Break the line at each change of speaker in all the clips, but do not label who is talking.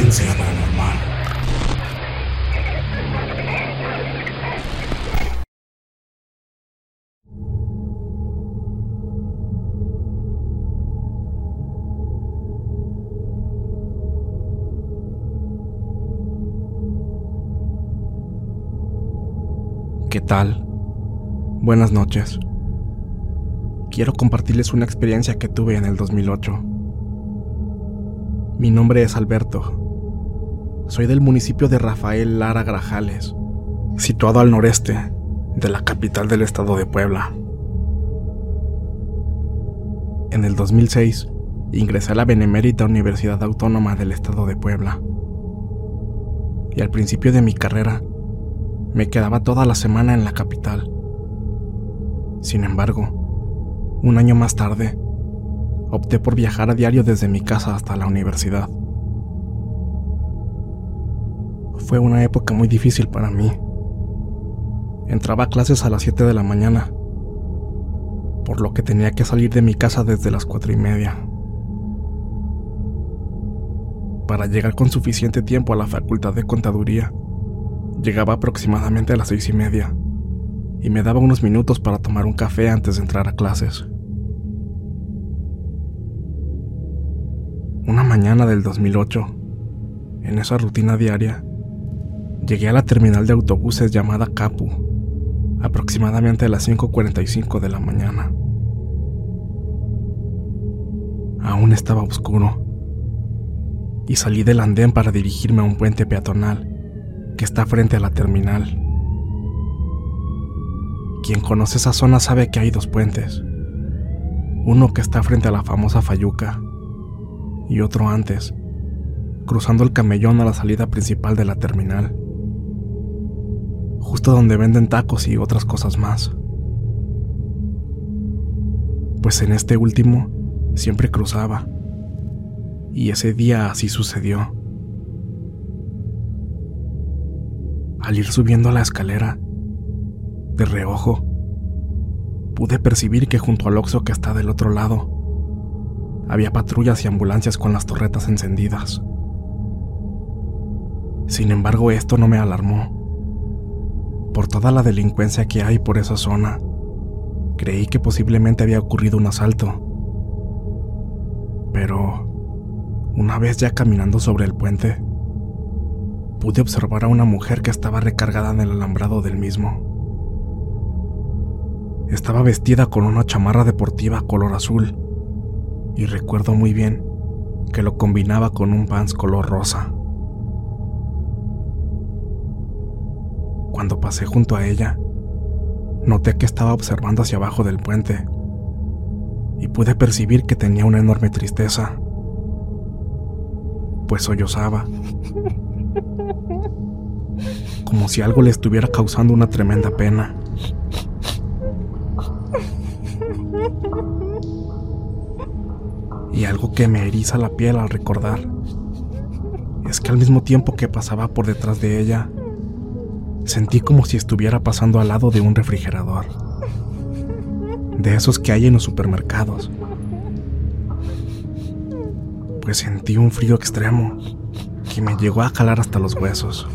Frecuencia paranormal.
¿Qué tal? Buenas noches. Quiero compartirles una experiencia que tuve en el 2008. Mi nombre es Alberto. Soy del municipio de Rafael Lara Grajales, situado al noreste de la capital del estado de Puebla. En el 2006 ingresé a la Benemérita Universidad Autónoma del estado de Puebla. Y al principio de mi carrera me quedaba toda la semana en la capital. Sin embargo, un año más tarde, opté por viajar a diario desde mi casa hasta la universidad. Fue una época muy difícil para mí. Entraba a clases a las 7 de la mañana, por lo que tenía que salir de mi casa desde las 4 y media. Para llegar con suficiente tiempo a la facultad de contaduría, llegaba aproximadamente a las seis y media, y me daba unos minutos para tomar un café antes de entrar a clases. Una mañana del 2008, en esa rutina diaria, llegué a la terminal de autobuses llamada Capu, aproximadamente a las 5.45 de la mañana. Aún estaba oscuro, y salí del andén para dirigirme a un puente peatonal que está frente a la terminal. Quien conoce esa zona sabe que hay dos puentes. Uno que está frente a la famosa Fayuca y otro antes, cruzando el camellón a la salida principal de la terminal. Justo donde venden tacos y otras cosas más. Pues en este último siempre cruzaba. Y ese día así sucedió. Al ir subiendo la escalera, de reojo, pude percibir que junto al Oxo que está del otro lado, había patrullas y ambulancias con las torretas encendidas. Sin embargo, esto no me alarmó. Por toda la delincuencia que hay por esa zona, creí que posiblemente había ocurrido un asalto. Pero, una vez ya caminando sobre el puente, pude observar a una mujer que estaba recargada en el alambrado del mismo. Estaba vestida con una chamarra deportiva color azul y recuerdo muy bien que lo combinaba con un pants color rosa. Cuando pasé junto a ella, noté que estaba observando hacia abajo del puente y pude percibir que tenía una enorme tristeza, pues sollozaba, como si algo le estuviera causando una tremenda pena. Y algo que me eriza la piel al recordar es que al mismo tiempo que pasaba por detrás de ella, sentí como si estuviera pasando al lado de un refrigerador. De esos que hay en los supermercados. Pues sentí un frío extremo que me llegó a jalar hasta los huesos.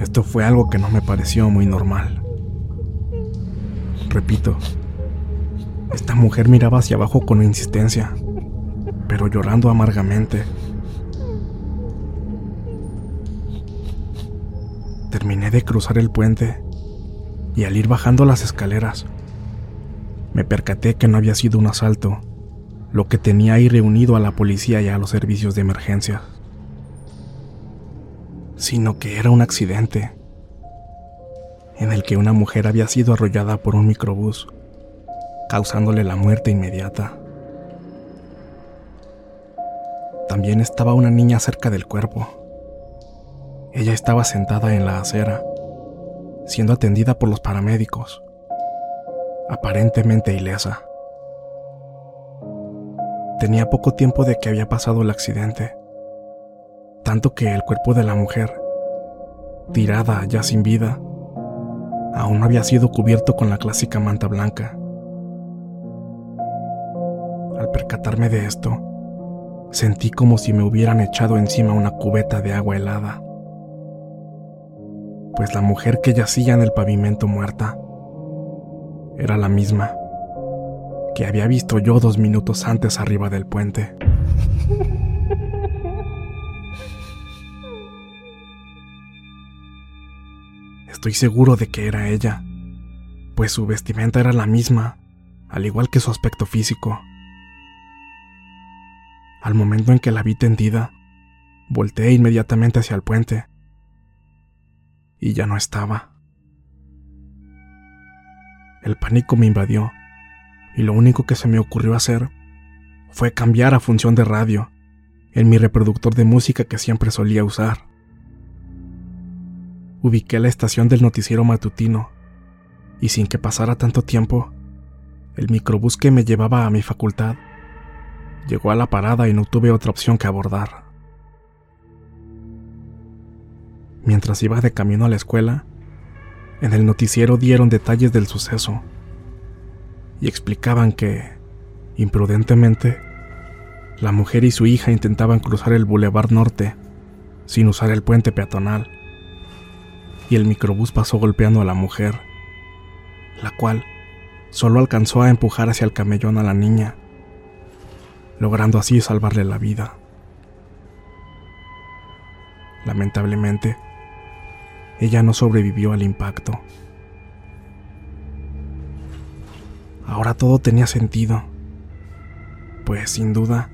Esto fue algo que no me pareció muy normal. Repito, esta mujer miraba hacia abajo con insistencia, pero llorando amargamente. Terminé de cruzar el puente y al ir bajando las escaleras, me percaté que no había sido un asalto, lo que tenía ahí reunido a la policía y a los servicios de emergencia, sino que era un accidente en el que una mujer había sido arrollada por un microbús causándole la muerte inmediata. También estaba una niña cerca del cuerpo. Ella estaba sentada en la acera, siendo atendida por los paramédicos, aparentemente ilesa. Tenía poco tiempo de que había pasado el accidente, tanto que el cuerpo de la mujer, tirada ya sin vida, aún había sido cubierto con la clásica manta blanca. Al percatarme de esto, sentí como si me hubieran echado encima una cubeta de agua helada. Pues la mujer que yacía en el pavimento muerta era la misma que había visto yo dos minutos antes arriba del puente. Estoy seguro de que era ella, pues su vestimenta era la misma, al igual que su aspecto físico. Al momento en que la vi tendida, volteé inmediatamente hacia el puente. Y ya no estaba. El pánico me invadió, y lo único que se me ocurrió hacer fue cambiar a función de radio en mi reproductor de música que siempre solía usar. Ubiqué la estación del noticiero matutino, y sin que pasara tanto tiempo, el microbús que me llevaba a mi facultad Llegó a la parada y no tuve otra opción que abordar. Mientras iba de camino a la escuela, en el noticiero dieron detalles del suceso y explicaban que, imprudentemente, la mujer y su hija intentaban cruzar el Boulevard Norte sin usar el puente peatonal y el microbús pasó golpeando a la mujer, la cual solo alcanzó a empujar hacia el camellón a la niña logrando así salvarle la vida. Lamentablemente, ella no sobrevivió al impacto. Ahora todo tenía sentido, pues sin duda,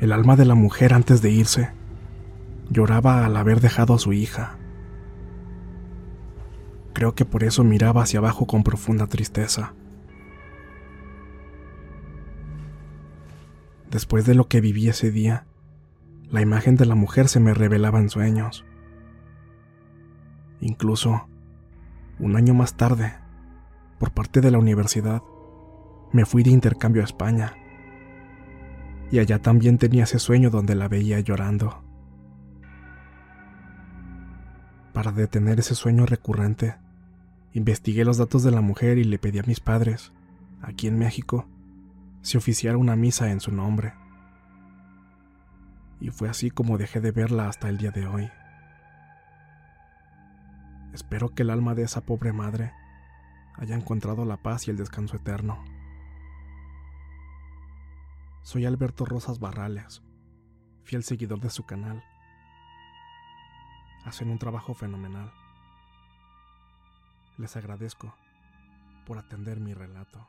el alma de la mujer antes de irse lloraba al haber dejado a su hija. Creo que por eso miraba hacia abajo con profunda tristeza. Después de lo que viví ese día, la imagen de la mujer se me revelaba en sueños. Incluso, un año más tarde, por parte de la universidad, me fui de intercambio a España. Y allá también tenía ese sueño donde la veía llorando. Para detener ese sueño recurrente, investigué los datos de la mujer y le pedí a mis padres, aquí en México, se oficiara una misa en su nombre. Y fue así como dejé de verla hasta el día de hoy. Espero que el alma de esa pobre madre haya encontrado la paz y el descanso eterno. Soy Alberto Rosas Barrales, fiel seguidor de su canal. Hacen un trabajo fenomenal. Les agradezco por atender mi relato.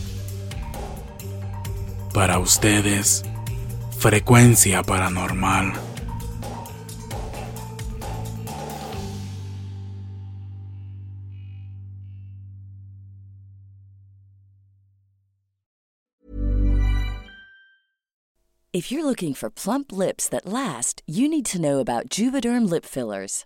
Para ustedes, frecuencia paranormal.
If you're looking for plump lips that last, you need to know about Juvederm lip fillers.